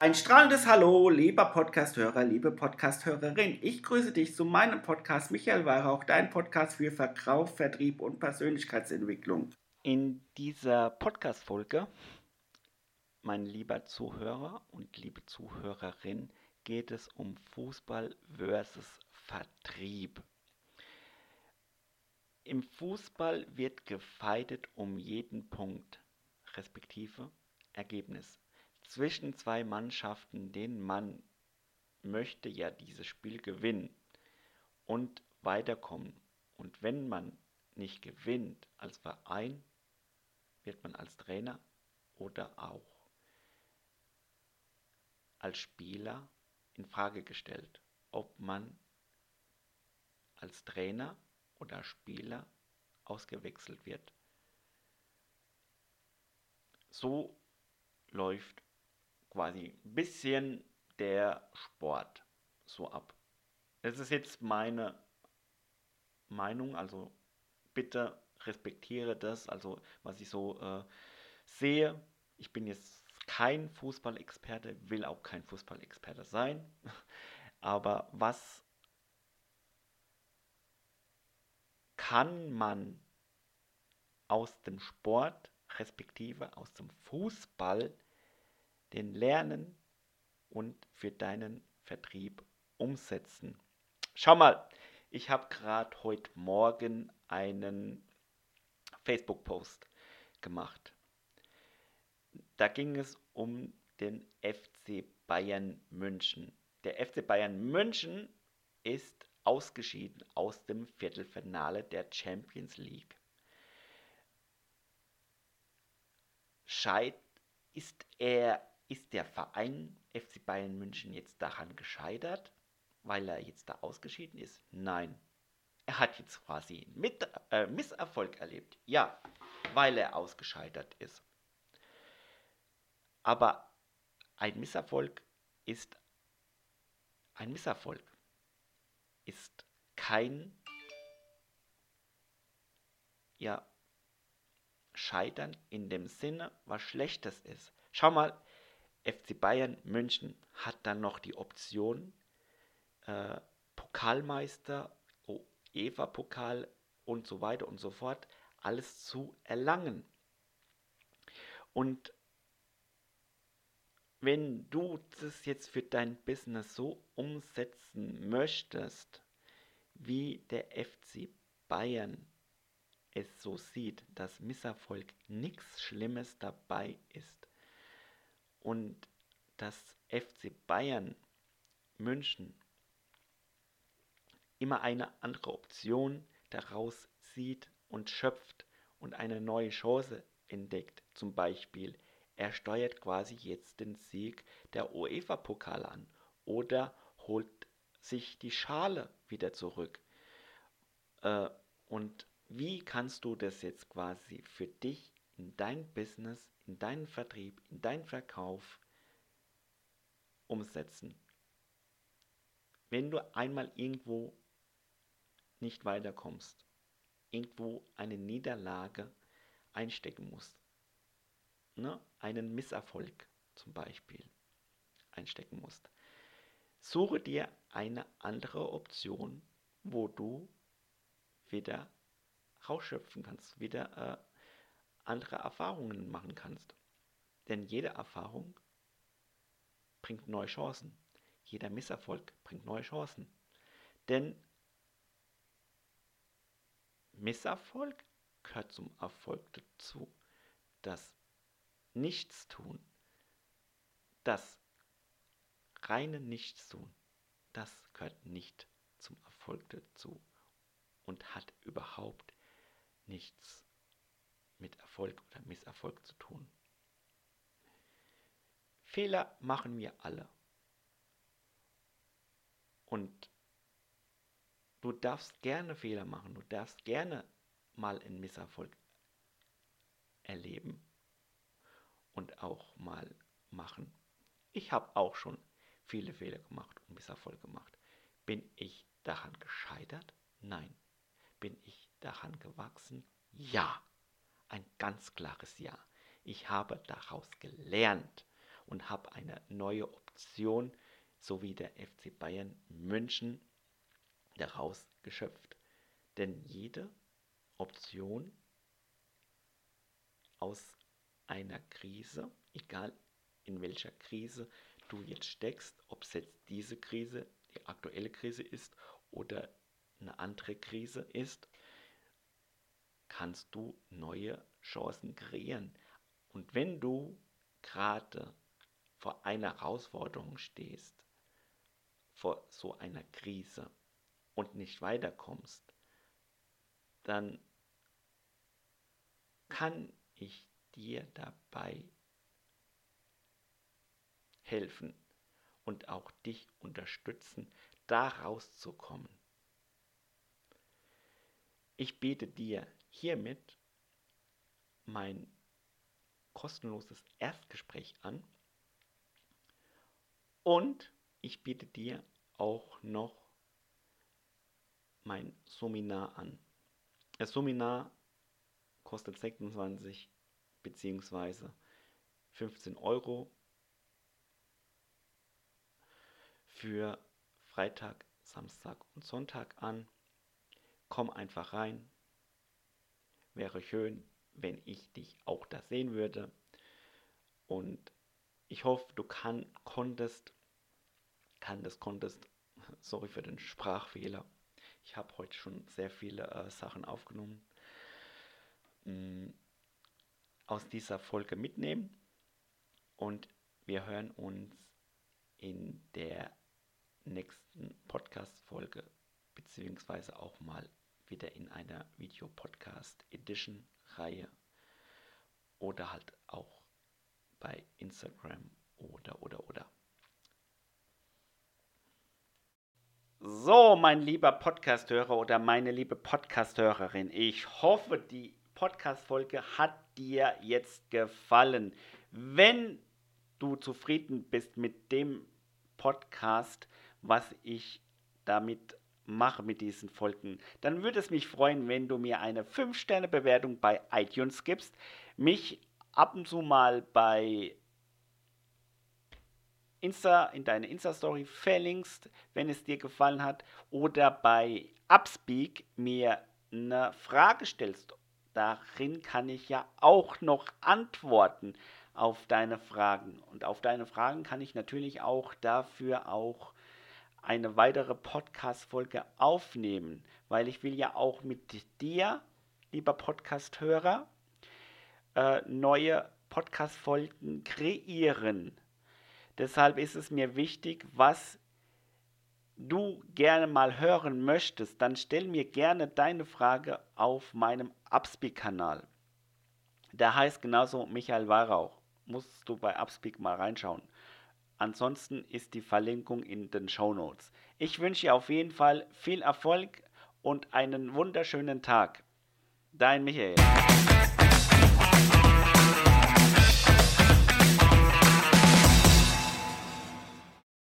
Ein strahlendes Hallo, lieber Podcasthörer, liebe Podcasthörerin. Ich grüße dich zu meinem Podcast Michael Weihrauch, dein Podcast für Verkauf, Vertrieb und Persönlichkeitsentwicklung. In dieser Podcast-Folge, mein lieber Zuhörer und liebe Zuhörerin, geht es um Fußball versus Vertrieb. Im Fußball wird gefeitet um jeden Punkt, respektive Ergebnis zwischen zwei Mannschaften, denn man möchte ja dieses Spiel gewinnen und weiterkommen. Und wenn man nicht gewinnt als Verein, wird man als Trainer oder auch als Spieler in Frage gestellt, ob man als Trainer oder Spieler ausgewechselt wird. So läuft quasi ein bisschen der Sport so ab. Das ist jetzt meine Meinung, also bitte respektiere das, also was ich so äh, sehe. Ich bin jetzt kein Fußballexperte, will auch kein Fußballexperte sein, aber was kann man aus dem Sport, respektive aus dem Fußball, den Lernen und für deinen Vertrieb umsetzen. Schau mal, ich habe gerade heute Morgen einen Facebook-Post gemacht. Da ging es um den FC Bayern München. Der FC Bayern München ist ausgeschieden aus dem Viertelfinale der Champions League. Scheid ist er ist der Verein FC Bayern München jetzt daran gescheitert, weil er jetzt da ausgeschieden ist? Nein. Er hat jetzt quasi mit, äh, Misserfolg erlebt. Ja, weil er ausgescheitert ist. Aber ein Misserfolg ist ein Misserfolg. Ist kein ja, Scheitern in dem Sinne, was Schlechtes ist. Schau mal, FC Bayern München hat dann noch die Option, äh, Pokalmeister, UEFA-Pokal und so weiter und so fort, alles zu erlangen. Und wenn du das jetzt für dein Business so umsetzen möchtest, wie der FC Bayern es so sieht, dass Misserfolg nichts Schlimmes dabei ist, und dass FC Bayern München immer eine andere Option daraus sieht und schöpft und eine neue Chance entdeckt. Zum Beispiel, er steuert quasi jetzt den Sieg der UEFA-Pokal an oder holt sich die Schale wieder zurück. Äh, und wie kannst du das jetzt quasi für dich in dein Business in deinen Vertrieb, in deinen Verkauf umsetzen. Wenn du einmal irgendwo nicht weiterkommst, irgendwo eine Niederlage einstecken musst, ne? einen Misserfolg zum Beispiel einstecken musst, suche dir eine andere Option, wo du wieder rausschöpfen kannst, wieder äh, andere Erfahrungen machen kannst. Denn jede Erfahrung bringt neue Chancen. Jeder Misserfolg bringt neue Chancen. Denn Misserfolg gehört zum Erfolg dazu. Das Nichtstun, das reine Nichtstun, das gehört nicht zum Erfolg dazu und hat überhaupt nichts mit Erfolg oder Misserfolg zu tun. Fehler machen wir alle. Und du darfst gerne Fehler machen, du darfst gerne mal einen Misserfolg erleben und auch mal machen. Ich habe auch schon viele Fehler gemacht und Misserfolg gemacht. Bin ich daran gescheitert? Nein. Bin ich daran gewachsen? Ja ein ganz klares Ja. Ich habe daraus gelernt und habe eine neue Option, so wie der FC Bayern München, daraus geschöpft. Denn jede Option aus einer Krise, egal in welcher Krise du jetzt steckst, ob es jetzt diese Krise, die aktuelle Krise ist oder eine andere Krise ist, kannst du neue Chancen kreieren. Und wenn du gerade vor einer Herausforderung stehst, vor so einer Krise und nicht weiterkommst, dann kann ich dir dabei helfen und auch dich unterstützen, da rauszukommen. Ich biete dir hiermit mein kostenloses Erstgespräch an und ich biete dir auch noch mein Seminar an. Das Seminar kostet 26 bzw. 15 Euro für Freitag, Samstag und Sonntag an. Komm einfach rein. Wäre schön, wenn ich dich auch da sehen würde. Und ich hoffe, du kann, konntest, kann das konntest, sorry für den Sprachfehler. Ich habe heute schon sehr viele äh, Sachen aufgenommen. Mm, aus dieser Folge mitnehmen. Und wir hören uns in der nächsten Podcast-Folge, beziehungsweise auch mal wieder in einer Video-Podcast-Edition-Reihe oder halt auch bei Instagram oder oder oder. So, mein lieber Podcasthörer oder meine liebe Podcasthörerin, ich hoffe, die Podcast-Folge hat dir jetzt gefallen. Wenn du zufrieden bist mit dem Podcast, was ich damit mache mit diesen Folgen, dann würde es mich freuen, wenn du mir eine 5-Sterne-Bewertung bei iTunes gibst, mich ab und zu mal bei Insta in deine Insta-Story verlinkst, wenn es dir gefallen hat, oder bei Upspeak mir eine Frage stellst. Darin kann ich ja auch noch antworten auf deine Fragen. Und auf deine Fragen kann ich natürlich auch dafür auch eine weitere Podcast-Folge aufnehmen, weil ich will ja auch mit dir, lieber Podcast-Hörer, äh, neue Podcast-Folgen kreieren. Deshalb ist es mir wichtig, was du gerne mal hören möchtest, dann stell mir gerne deine Frage auf meinem Upspeak-Kanal. Der heißt genauso Michael Weihrauch. Musst du bei Upspeak mal reinschauen. Ansonsten ist die Verlinkung in den Show Notes. Ich wünsche dir auf jeden Fall viel Erfolg und einen wunderschönen Tag. Dein Michael.